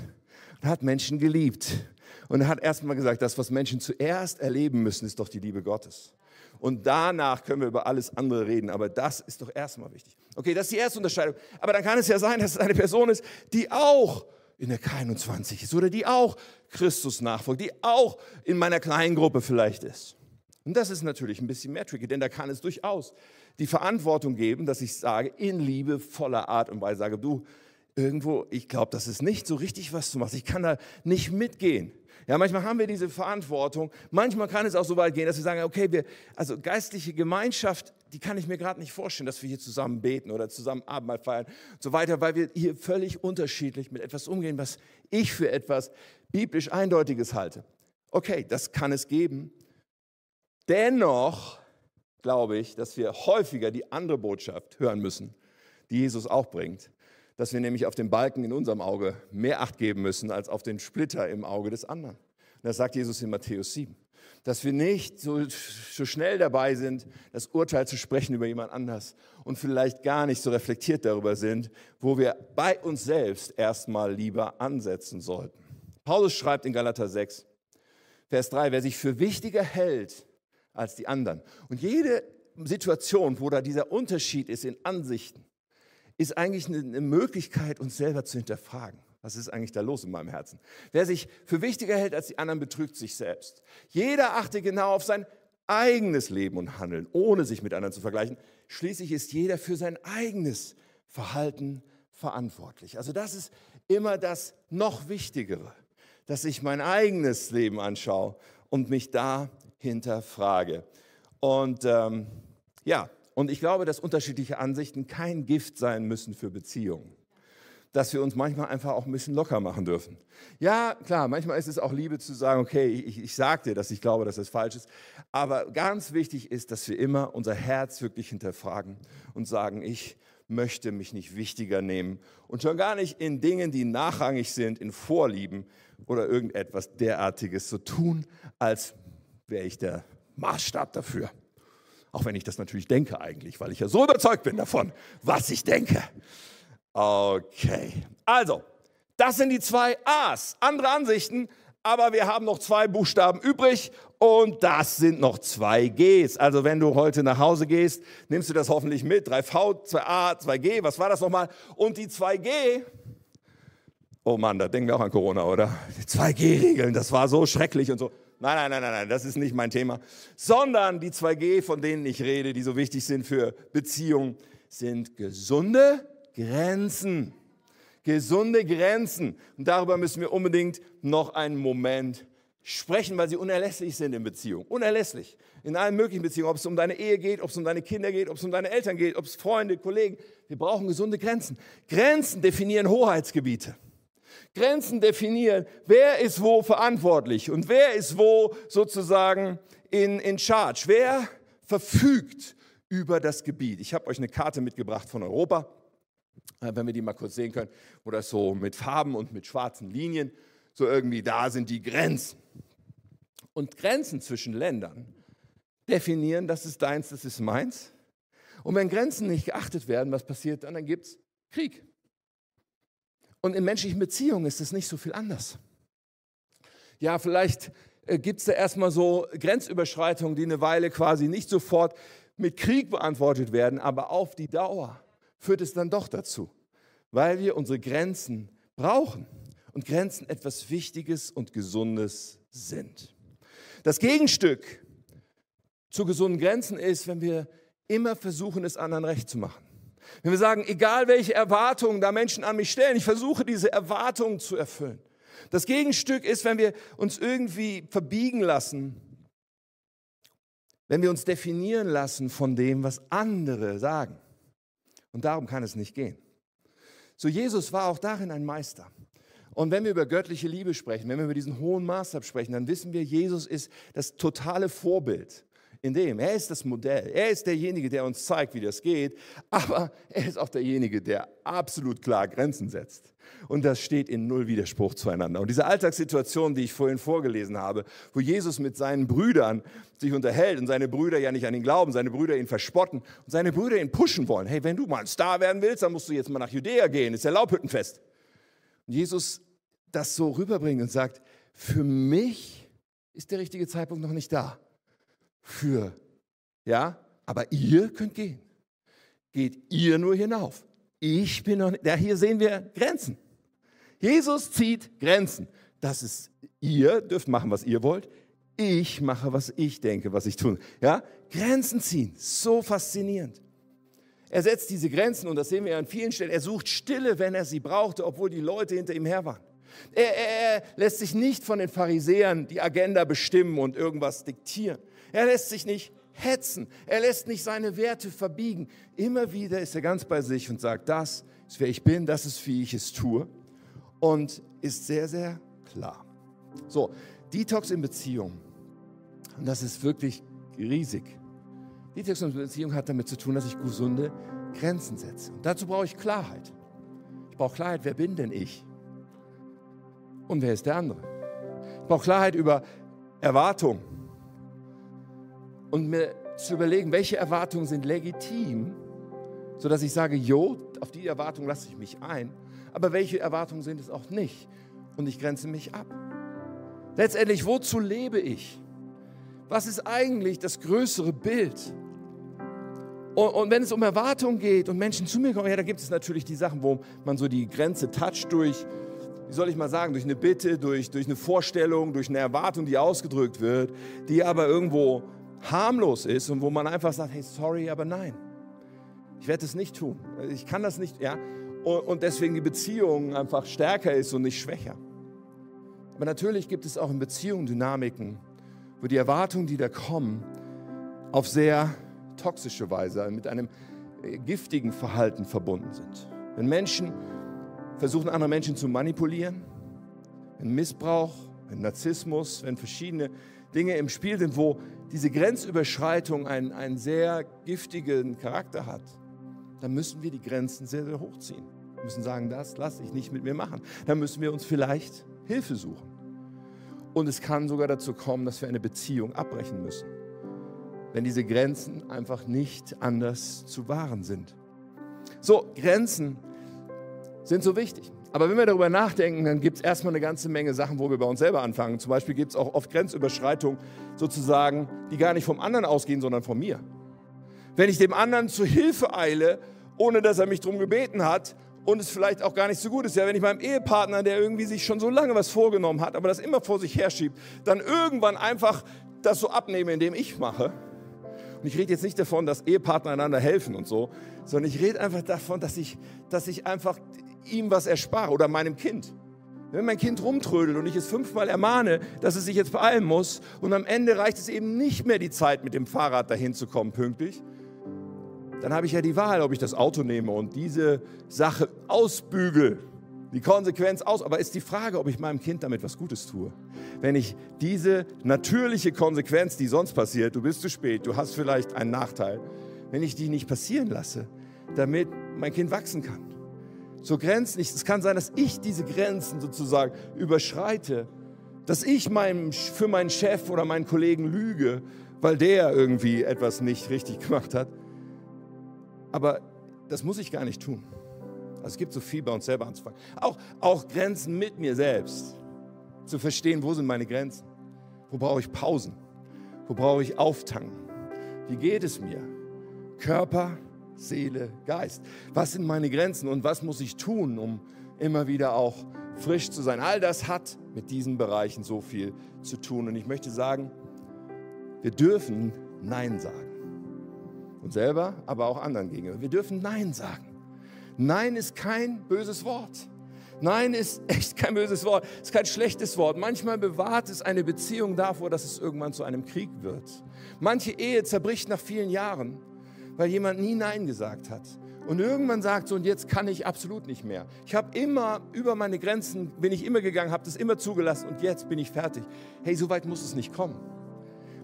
Speaker 1: und hat Menschen geliebt. Und er hat erstmal gesagt, das, was Menschen zuerst erleben müssen, ist doch die Liebe Gottes. Und danach können wir über alles andere reden, aber das ist doch erstmal wichtig. Okay, das ist die erste Unterscheidung. Aber dann kann es ja sein, dass es eine Person ist, die auch in der K21 ist oder die auch Christus nachfolgt, die auch in meiner kleinen Gruppe vielleicht ist. Und das ist natürlich ein bisschen mehr tricky, denn da kann es durchaus die Verantwortung geben, dass ich sage, in Liebe voller Art und Weise sage, du, irgendwo, ich glaube, das ist nicht so richtig, was du machst. Ich kann da nicht mitgehen. Ja, manchmal haben wir diese Verantwortung. Manchmal kann es auch so weit gehen, dass wir sagen, okay, wir, also geistliche Gemeinschaft, die kann ich mir gerade nicht vorstellen, dass wir hier zusammen beten oder zusammen Abendmahl feiern und so weiter, weil wir hier völlig unterschiedlich mit etwas umgehen, was ich für etwas biblisch Eindeutiges halte. Okay, das kann es geben. Dennoch glaube ich, dass wir häufiger die andere Botschaft hören müssen, die Jesus auch bringt, dass wir nämlich auf den Balken in unserem Auge mehr Acht geben müssen als auf den Splitter im Auge des anderen. Das sagt Jesus in Matthäus 7. Dass wir nicht so, so schnell dabei sind, das Urteil zu sprechen über jemand anders und vielleicht gar nicht so reflektiert darüber sind, wo wir bei uns selbst erstmal lieber ansetzen sollten. Paulus schreibt in Galater 6, Vers 3, wer sich für wichtiger hält als die anderen. Und jede Situation, wo da dieser Unterschied ist in Ansichten, ist eigentlich eine Möglichkeit, uns selber zu hinterfragen. Was ist eigentlich da los in meinem Herzen? Wer sich für wichtiger hält als die anderen, betrügt sich selbst. Jeder achte genau auf sein eigenes Leben und Handeln, ohne sich mit anderen zu vergleichen. Schließlich ist jeder für sein eigenes Verhalten verantwortlich. Also das ist immer das noch Wichtigere, dass ich mein eigenes Leben anschaue und mich da hinterfrage. Und ähm, ja, und ich glaube, dass unterschiedliche Ansichten kein Gift sein müssen für Beziehungen. Dass wir uns manchmal einfach auch ein bisschen locker machen dürfen. Ja, klar, manchmal ist es auch Liebe zu sagen, okay, ich, ich sage dir, dass ich glaube, dass das falsch ist. Aber ganz wichtig ist, dass wir immer unser Herz wirklich hinterfragen und sagen, ich möchte mich nicht wichtiger nehmen und schon gar nicht in Dingen, die nachrangig sind, in Vorlieben oder irgendetwas derartiges so tun, als wäre ich der Maßstab dafür. Auch wenn ich das natürlich denke eigentlich, weil ich ja so überzeugt bin davon, was ich denke. Okay, also, das sind die zwei A's. Andere Ansichten, aber wir haben noch zwei Buchstaben übrig und das sind noch zwei G's. Also wenn du heute nach Hause gehst, nimmst du das hoffentlich mit. 3V, 2A, 2G, was war das nochmal? Und die 2G, oh Mann, da denken wir auch an Corona, oder? Die 2G-Regeln, das war so schrecklich und so. Nein, nein, nein, nein, nein, das ist nicht mein Thema. Sondern die 2G, von denen ich rede, die so wichtig sind für Beziehungen, sind gesunde Grenzen. Gesunde Grenzen. Und darüber müssen wir unbedingt noch einen Moment sprechen, weil sie unerlässlich sind in Beziehungen. Unerlässlich. In allen möglichen Beziehungen. Ob es um deine Ehe geht, ob es um deine Kinder geht, ob es um deine Eltern geht, ob es Freunde, Kollegen. Wir brauchen gesunde Grenzen. Grenzen definieren Hoheitsgebiete. Grenzen definieren, wer ist wo verantwortlich und wer ist wo sozusagen in, in charge. Wer verfügt über das Gebiet. Ich habe euch eine Karte mitgebracht von Europa, äh, wenn wir die mal kurz sehen können, wo das so mit Farben und mit schwarzen Linien so irgendwie da sind die Grenzen. Und Grenzen zwischen Ländern definieren, das ist deins, das ist meins. Und wenn Grenzen nicht geachtet werden, was passiert dann? Dann gibt es Krieg. Und in menschlichen Beziehungen ist es nicht so viel anders. Ja, vielleicht äh, gibt es da erstmal so Grenzüberschreitungen, die eine Weile quasi nicht sofort mit Krieg beantwortet werden, aber auf die Dauer führt es dann doch dazu, weil wir unsere Grenzen brauchen und Grenzen etwas Wichtiges und Gesundes sind. Das Gegenstück zu gesunden Grenzen ist, wenn wir immer versuchen, es anderen recht zu machen. Wenn wir sagen, egal welche Erwartungen da Menschen an mich stellen, ich versuche diese Erwartungen zu erfüllen. Das Gegenstück ist, wenn wir uns irgendwie verbiegen lassen, wenn wir uns definieren lassen von dem, was andere sagen. Und darum kann es nicht gehen. So Jesus war auch darin ein Meister. Und wenn wir über göttliche Liebe sprechen, wenn wir über diesen hohen Maßstab sprechen, dann wissen wir, Jesus ist das totale Vorbild in dem. Er ist das Modell. Er ist derjenige, der uns zeigt, wie das geht. Aber er ist auch derjenige, der absolut klar Grenzen setzt. Und das steht in null Widerspruch zueinander. Und diese Alltagssituation, die ich vorhin vorgelesen habe, wo Jesus mit seinen Brüdern sich unterhält und seine Brüder ja nicht an ihn glauben, seine Brüder ihn verspotten und seine Brüder ihn pushen wollen. Hey, wenn du mal ein Star werden willst, dann musst du jetzt mal nach Judäa gehen. Ist ja Laubhüttenfest. Und Jesus das so rüberbringt und sagt, für mich ist der richtige Zeitpunkt noch nicht da für. Ja, aber ihr könnt gehen. Geht ihr nur hinauf. Ich bin noch nicht. Ja, hier sehen wir Grenzen. Jesus zieht Grenzen. Das ist, ihr dürft machen, was ihr wollt. Ich mache, was ich denke, was ich tue. Ja, Grenzen ziehen. So faszinierend. Er setzt diese Grenzen und das sehen wir an vielen Stellen. Er sucht Stille, wenn er sie brauchte, obwohl die Leute hinter ihm her waren. Er, er, er lässt sich nicht von den Pharisäern die Agenda bestimmen und irgendwas diktieren. Er lässt sich nicht hetzen. Er lässt nicht seine Werte verbiegen. Immer wieder ist er ganz bei sich und sagt, das ist wer ich bin, das ist wie ich es tue. Und ist sehr, sehr klar. So, Detox in Beziehung. Und das ist wirklich riesig. Detox in Beziehung hat damit zu tun, dass ich gesunde Grenzen setze. Und dazu brauche ich Klarheit. Ich brauche Klarheit, wer bin denn ich? Und wer ist der andere? Ich brauche Klarheit über Erwartungen und mir zu überlegen, welche Erwartungen sind legitim, sodass ich sage, jo, auf die Erwartung lasse ich mich ein, aber welche Erwartungen sind es auch nicht und ich grenze mich ab. Letztendlich, wozu lebe ich? Was ist eigentlich das größere Bild? Und, und, wenn es um Erwartungen geht und Menschen zu mir kommen, ja, da gibt es natürlich die Sachen, wo man so die Grenze toucht durch, wie soll ich mal sagen, durch eine Bitte, durch, durch eine Vorstellung, durch eine Erwartung, die ausgedrückt wird, die aber irgendwo harmlos ist und wo man einfach sagt, hey, sorry, aber nein. Ich werde es nicht tun. Ich kann das nicht, ja. Und deswegen die Beziehung einfach stärker ist und nicht schwächer. Aber natürlich gibt es auch in Beziehungen Dynamiken, wo die Erwartungen, die da kommen, auf sehr toxische Weise mit einem äh, giftigen Verhalten verbunden sind. Wenn Menschen versuchen, andere Menschen zu manipulieren, wenn Missbrauch, wenn Narzissmus, wenn verschiedene Dinge im Spiel sind, wo diese Grenzüberschreitung einen, einen sehr giftigen Charakter hat, dann müssen wir die Grenzen sehr, sehr hochziehen. Wir müssen sagen, das lasse ich nicht mit mir machen. Dann müssen wir uns vielleicht Hilfe suchen. Und es kann sogar dazu kommen, dass wir eine Beziehung abbrechen müssen, wenn diese Grenzen einfach nicht anders zu wahren sind. So, Grenzen sind so wichtig. Aber wenn wir darüber nachdenken, dann gibt es erstmal eine ganze Menge Sachen, wo wir bei uns selber anfangen. Zum Beispiel gibt es auch oft Grenzüberschreitungen sozusagen, die gar nicht vom anderen ausgehen, sondern von mir. Wenn ich dem anderen zu Hilfe eile, ohne dass er mich darum gebeten hat und es vielleicht auch gar nicht so gut ist, ja, wenn ich meinem Ehepartner, der irgendwie sich schon so lange was vorgenommen hat, aber das immer vor sich herschiebt, dann irgendwann einfach das so abnehme, indem ich mache. Und ich rede jetzt nicht davon, dass Ehepartner einander helfen und so, sondern ich rede einfach davon, dass ich, dass ich einfach ihm was erspare oder meinem Kind. Wenn mein Kind rumtrödelt und ich es fünfmal ermahne, dass es sich jetzt beeilen muss und am Ende reicht es eben nicht mehr die Zeit, mit dem Fahrrad dahin zu kommen, pünktlich, dann habe ich ja die Wahl, ob ich das Auto nehme und diese Sache ausbügel, die Konsequenz aus. Aber ist die Frage, ob ich meinem Kind damit was Gutes tue. Wenn ich diese natürliche Konsequenz, die sonst passiert, du bist zu spät, du hast vielleicht einen Nachteil, wenn ich die nicht passieren lasse, damit mein Kind wachsen kann so Grenzen. Es kann sein, dass ich diese Grenzen sozusagen überschreite, dass ich meinem, für meinen Chef oder meinen Kollegen lüge, weil der irgendwie etwas nicht richtig gemacht hat. Aber das muss ich gar nicht tun. Also es gibt so viel bei uns selber anzufangen. Auch, auch Grenzen mit mir selbst. Zu verstehen, wo sind meine Grenzen? Wo brauche ich Pausen? Wo brauche ich Auftanken? Wie geht es mir? Körper, Seele, Geist. Was sind meine Grenzen und was muss ich tun, um immer wieder auch frisch zu sein? All das hat mit diesen Bereichen so viel zu tun. Und ich möchte sagen, wir dürfen Nein sagen. Und selber, aber auch anderen gegenüber. Wir dürfen Nein sagen. Nein ist kein böses Wort. Nein ist echt kein böses Wort, ist kein schlechtes Wort. Manchmal bewahrt es eine Beziehung davor, dass es irgendwann zu einem Krieg wird. Manche Ehe zerbricht nach vielen Jahren weil jemand nie Nein gesagt hat. Und irgendwann sagt so, und jetzt kann ich absolut nicht mehr. Ich habe immer über meine Grenzen, bin ich immer gegangen, habe das immer zugelassen und jetzt bin ich fertig. Hey, so weit muss es nicht kommen.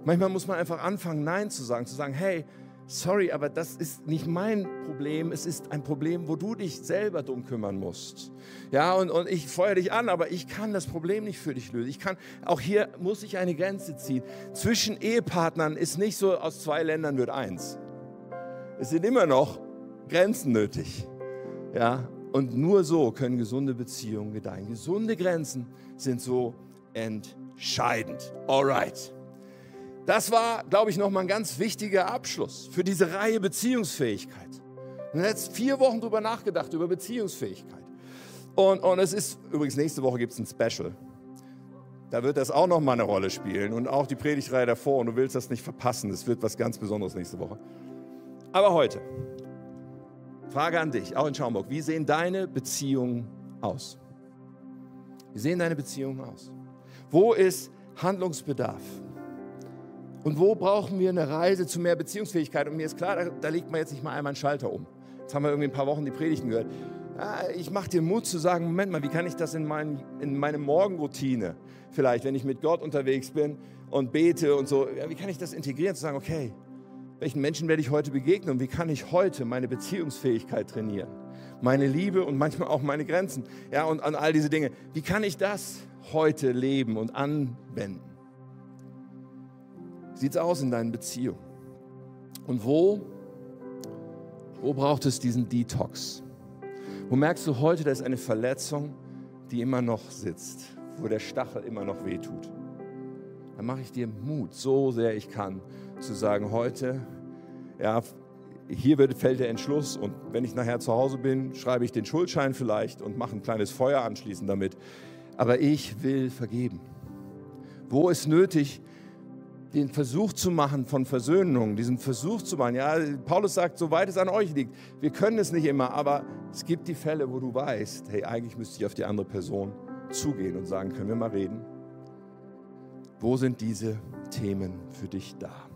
Speaker 1: Manchmal muss man einfach anfangen, Nein zu sagen, zu sagen, hey, sorry, aber das ist nicht mein Problem, es ist ein Problem, wo du dich selber drum kümmern musst. Ja, und, und ich feuere dich an, aber ich kann das Problem nicht für dich lösen. Ich kann, auch hier muss ich eine Grenze ziehen. Zwischen Ehepartnern ist nicht so, aus zwei Ländern wird eins. Es sind immer noch Grenzen nötig. Ja, und nur so können gesunde Beziehungen gedeihen. Gesunde Grenzen sind so entscheidend. Alright. Das war, glaube ich, nochmal ein ganz wichtiger Abschluss für diese Reihe Beziehungsfähigkeit. Und jetzt vier Wochen drüber nachgedacht, über Beziehungsfähigkeit. Und, und es ist, übrigens, nächste Woche gibt es ein Special. Da wird das auch nochmal eine Rolle spielen und auch die Predigtreihe davor. Und du willst das nicht verpassen. Es wird was ganz Besonderes nächste Woche. Aber heute, Frage an dich, auch in Schaumburg. Wie sehen deine Beziehungen aus? Wie sehen deine Beziehungen aus? Wo ist Handlungsbedarf? Und wo brauchen wir eine Reise zu mehr Beziehungsfähigkeit? Und mir ist klar, da, da legt man jetzt nicht mal einmal einen Schalter um. Jetzt haben wir irgendwie ein paar Wochen die Predigten gehört. Ja, ich mache dir Mut zu sagen, Moment mal, wie kann ich das in, mein, in meine Morgenroutine, vielleicht, wenn ich mit Gott unterwegs bin und bete und so, ja, wie kann ich das integrieren, zu sagen, okay, welchen Menschen werde ich heute begegnen und wie kann ich heute meine Beziehungsfähigkeit trainieren? Meine Liebe und manchmal auch meine Grenzen. Ja, und an all diese Dinge. Wie kann ich das heute leben und anwenden? Sieht es aus in deinen Beziehungen? Und wo, wo braucht es diesen Detox? Wo merkst du heute, da ist eine Verletzung, die immer noch sitzt, wo der Stachel immer noch wehtut? Dann mache ich dir Mut, so sehr ich kann, zu sagen, heute, ja, hier wird, fällt der Entschluss und wenn ich nachher zu Hause bin, schreibe ich den Schuldschein vielleicht und mache ein kleines Feuer anschließend damit. Aber ich will vergeben. Wo ist nötig, den Versuch zu machen von Versöhnung, diesen Versuch zu machen. Ja, Paulus sagt, soweit es an euch liegt. Wir können es nicht immer, aber es gibt die Fälle, wo du weißt, hey, eigentlich müsste ich auf die andere Person zugehen und sagen, können wir mal reden? Wo sind diese Themen für dich da?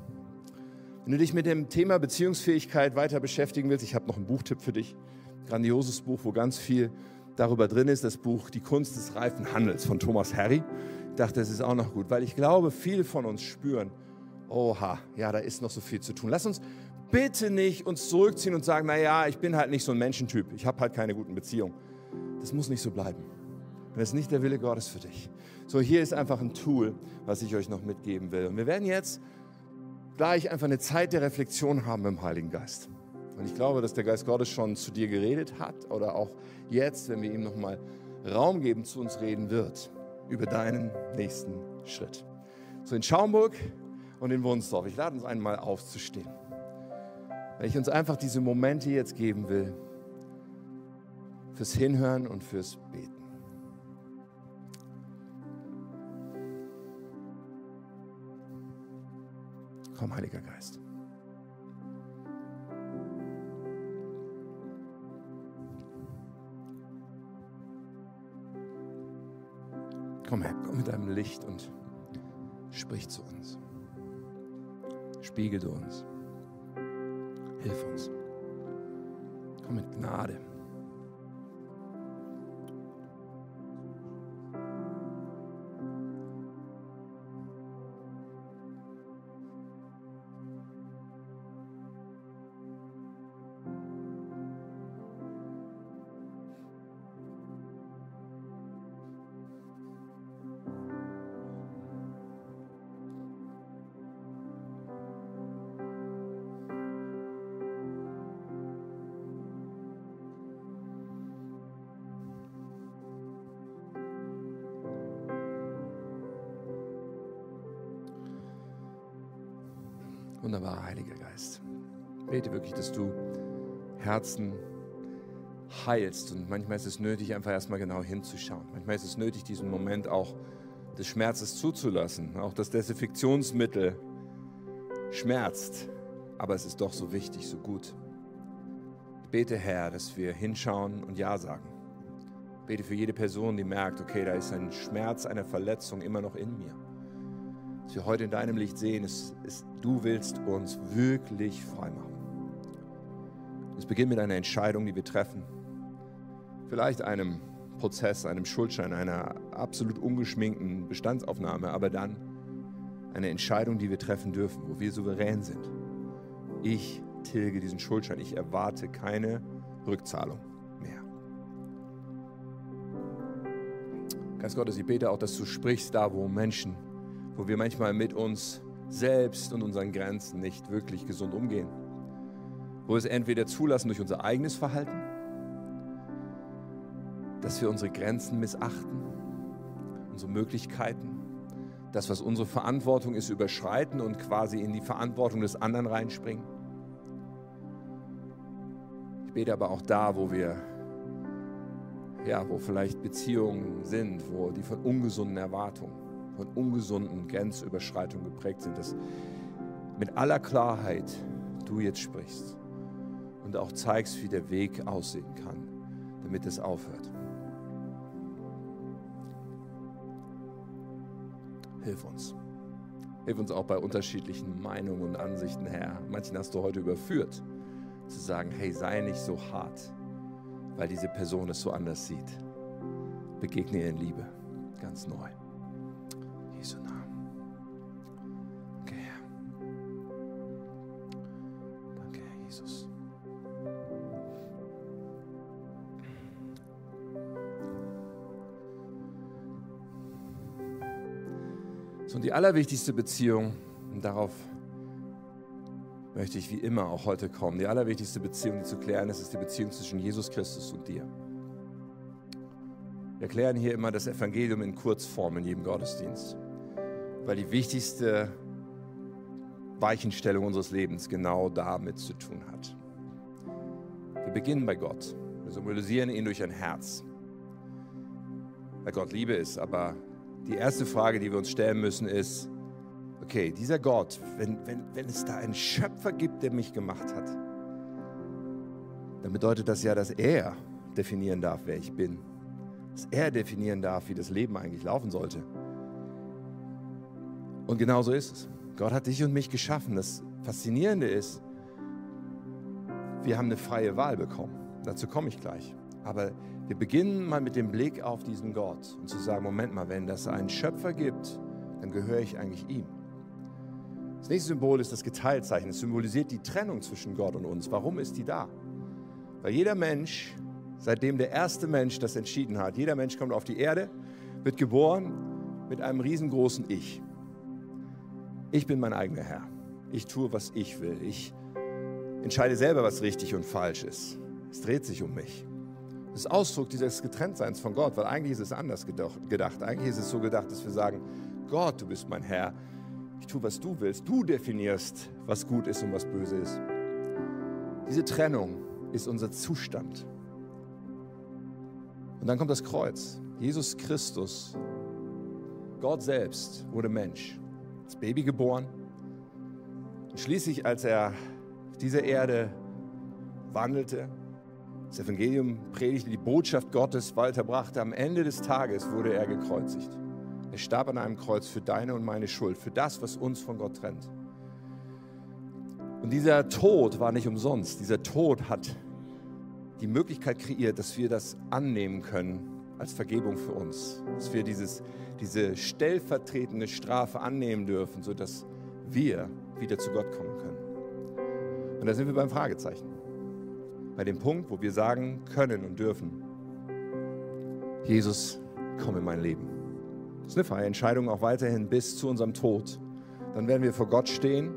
Speaker 1: Wenn du dich mit dem Thema Beziehungsfähigkeit weiter beschäftigen willst, ich habe noch einen Buchtipp für dich. Grandioses Buch, wo ganz viel darüber drin ist. Das Buch Die Kunst des reifen Handels von Thomas Harry. Ich dachte, das ist auch noch gut, weil ich glaube, viele von uns spüren, oha, ja, da ist noch so viel zu tun. Lass uns bitte nicht uns zurückziehen und sagen, naja, ich bin halt nicht so ein Menschentyp. Ich habe halt keine guten Beziehungen. Das muss nicht so bleiben. Und das ist nicht der Wille Gottes für dich. So, hier ist einfach ein Tool, was ich euch noch mitgeben will. Und wir werden jetzt gleich einfach eine Zeit der Reflexion haben im Heiligen Geist. Und ich glaube, dass der Geist Gottes schon zu dir geredet hat oder auch jetzt, wenn wir ihm nochmal Raum geben, zu uns reden wird über deinen nächsten Schritt. So in Schaumburg und in Wunsdorf. Ich lade uns einmal aufzustehen, weil ich uns einfach diese Momente jetzt geben will fürs Hinhören und fürs Beten. Komm, Heiliger Geist. Komm her, komm mit deinem Licht und sprich zu uns. Spiegel du uns. Hilf uns. Komm mit Gnade. Bete wirklich, dass du Herzen heilst. Und manchmal ist es nötig, einfach erstmal genau hinzuschauen. Manchmal ist es nötig, diesen Moment auch des Schmerzes zuzulassen. Auch das Desinfektionsmittel schmerzt. Aber es ist doch so wichtig, so gut. Ich bete, Herr, dass wir hinschauen und Ja sagen. Ich bete für jede Person, die merkt, okay, da ist ein Schmerz, eine Verletzung immer noch in mir was wir heute in deinem Licht sehen, ist, ist, du willst uns wirklich frei machen. Es beginnt mit einer Entscheidung, die wir treffen. Vielleicht einem Prozess, einem Schuldschein, einer absolut ungeschminkten Bestandsaufnahme, aber dann eine Entscheidung, die wir treffen dürfen, wo wir souverän sind. Ich tilge diesen Schuldschein. Ich erwarte keine Rückzahlung mehr. Ganz Gottes, ich bete auch, dass du sprichst da, wo Menschen, wo wir manchmal mit uns selbst und unseren Grenzen nicht wirklich gesund umgehen. Wo wir es entweder zulassen durch unser eigenes Verhalten, dass wir unsere Grenzen missachten, unsere Möglichkeiten, das, was unsere Verantwortung ist, überschreiten und quasi in die Verantwortung des anderen reinspringen. Ich bete aber auch da, wo wir, ja, wo vielleicht Beziehungen sind, wo die von ungesunden Erwartungen, von ungesunden Grenzüberschreitungen geprägt sind, dass mit aller Klarheit du jetzt sprichst und auch zeigst, wie der Weg aussehen kann, damit es aufhört. Hilf uns. Hilf uns auch bei unterschiedlichen Meinungen und Ansichten, Herr. Manchen hast du heute überführt, zu sagen, hey, sei nicht so hart, weil diese Person es so anders sieht. Begegne ihr in Liebe, ganz neu. Die allerwichtigste Beziehung, und darauf möchte ich wie immer auch heute kommen, die allerwichtigste Beziehung, die zu klären ist, ist die Beziehung zwischen Jesus Christus und dir. Wir erklären hier immer das Evangelium in Kurzform in jedem Gottesdienst, weil die wichtigste Weichenstellung unseres Lebens genau damit zu tun hat. Wir beginnen bei Gott. Wir symbolisieren ihn durch ein Herz, weil Gott Liebe ist, aber die erste Frage, die wir uns stellen müssen, ist, okay, dieser Gott, wenn, wenn, wenn es da einen Schöpfer gibt, der mich gemacht hat, dann bedeutet das ja, dass er definieren darf, wer ich bin. Dass er definieren darf, wie das Leben eigentlich laufen sollte. Und genau so ist es. Gott hat dich und mich geschaffen. Das Faszinierende ist, wir haben eine freie Wahl bekommen. Dazu komme ich gleich. Aber wir beginnen mal mit dem Blick auf diesen Gott und zu sagen, Moment mal, wenn das einen Schöpfer gibt, dann gehöre ich eigentlich ihm. Das nächste Symbol ist das Geteiltzeichen. Es symbolisiert die Trennung zwischen Gott und uns. Warum ist die da? Weil jeder Mensch, seitdem der erste Mensch das entschieden hat, jeder Mensch kommt auf die Erde, wird geboren mit einem riesengroßen Ich. Ich bin mein eigener Herr. Ich tue, was ich will. Ich entscheide selber, was richtig und falsch ist. Es dreht sich um mich. Das ist Ausdruck dieses Getrenntseins von Gott, weil eigentlich ist es anders gedacht. Eigentlich ist es so gedacht, dass wir sagen, Gott, du bist mein Herr. Ich tue, was du willst. Du definierst, was gut ist und was böse ist. Diese Trennung ist unser Zustand. Und dann kommt das Kreuz. Jesus Christus, Gott selbst, wurde Mensch, als Baby geboren. Und schließlich, als er auf dieser Erde wandelte, das Evangelium predigte, die Botschaft Gottes weiterbrachte. Am Ende des Tages wurde er gekreuzigt. Er starb an einem Kreuz für deine und meine Schuld, für das, was uns von Gott trennt. Und dieser Tod war nicht umsonst. Dieser Tod hat die Möglichkeit kreiert, dass wir das annehmen können als Vergebung für uns. Dass wir dieses, diese stellvertretende Strafe annehmen dürfen, sodass wir wieder zu Gott kommen können. Und da sind wir beim Fragezeichen bei dem Punkt, wo wir sagen können und dürfen, Jesus, komm in mein Leben. Das ist eine freie Entscheidung auch weiterhin bis zu unserem Tod. Dann werden wir vor Gott stehen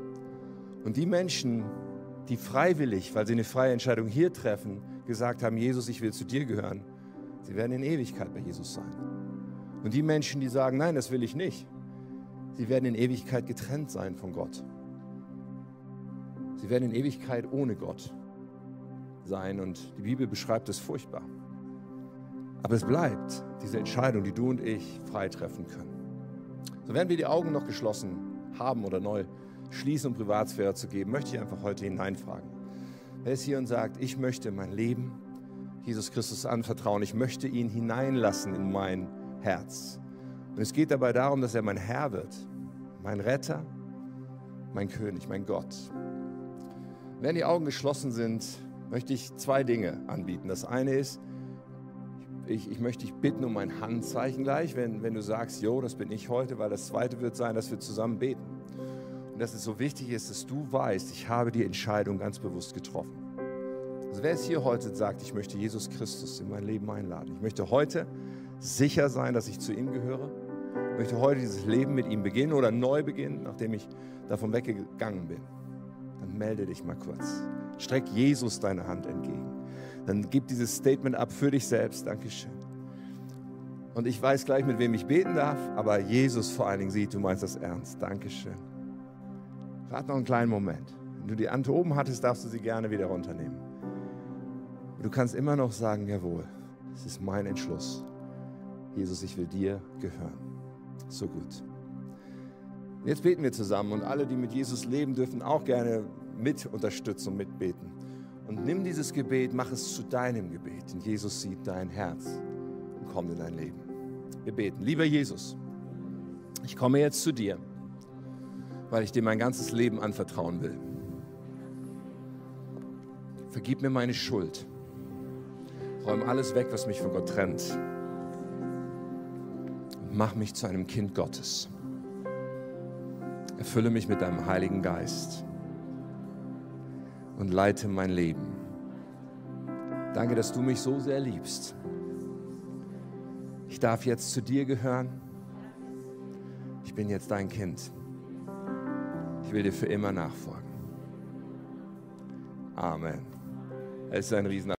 Speaker 1: und die Menschen, die freiwillig, weil sie eine freie Entscheidung hier treffen, gesagt haben, Jesus, ich will zu dir gehören, sie werden in Ewigkeit bei Jesus sein. Und die Menschen, die sagen, nein, das will ich nicht, sie werden in Ewigkeit getrennt sein von Gott. Sie werden in Ewigkeit ohne Gott sein und die Bibel beschreibt es furchtbar. Aber es bleibt diese Entscheidung, die du und ich frei treffen können. So werden wir die Augen noch geschlossen haben oder neu schließen, um Privatsphäre zu geben, möchte ich einfach heute hineinfragen. Wer ist hier und sagt, ich möchte mein Leben Jesus Christus anvertrauen, ich möchte ihn hineinlassen in mein Herz. Und es geht dabei darum, dass er mein Herr wird, mein Retter, mein König, mein Gott. Wenn die Augen geschlossen sind, möchte ich zwei Dinge anbieten. Das eine ist, ich, ich möchte dich bitten um ein Handzeichen gleich, wenn, wenn du sagst, jo, das bin ich heute, weil das zweite wird sein, dass wir zusammen beten. Und dass es so wichtig ist, dass du weißt, ich habe die Entscheidung ganz bewusst getroffen. Also wer es hier heute sagt, ich möchte Jesus Christus in mein Leben einladen. Ich möchte heute sicher sein, dass ich zu ihm gehöre. Ich möchte heute dieses Leben mit ihm beginnen oder neu beginnen, nachdem ich davon weggegangen bin. Dann melde dich mal kurz. Streck Jesus deine Hand entgegen. Dann gib dieses Statement ab für dich selbst. Dankeschön. Und ich weiß gleich, mit wem ich beten darf, aber Jesus vor allen Dingen sieht, du meinst das ernst. Dankeschön. Warte noch einen kleinen Moment. Wenn du die Hand oben hattest, darfst du sie gerne wieder runternehmen. Du kannst immer noch sagen, jawohl, es ist mein Entschluss. Jesus, ich will dir gehören. So gut. Jetzt beten wir zusammen und alle, die mit Jesus leben, dürfen auch gerne mit unterstützen mitbeten. Und nimm dieses Gebet, mach es zu deinem Gebet. Denn Jesus sieht dein Herz und kommt in dein Leben. Wir beten. Lieber Jesus, ich komme jetzt zu dir, weil ich dir mein ganzes Leben anvertrauen will. Vergib mir meine Schuld. Räum alles weg, was mich von Gott trennt. Und mach mich zu einem Kind Gottes. Erfülle mich mit deinem Heiligen Geist und leite mein Leben. Danke, dass du mich so sehr liebst. Ich darf jetzt zu dir gehören. Ich bin jetzt dein Kind. Ich will dir für immer nachfolgen. Amen. Es ist ein Riesen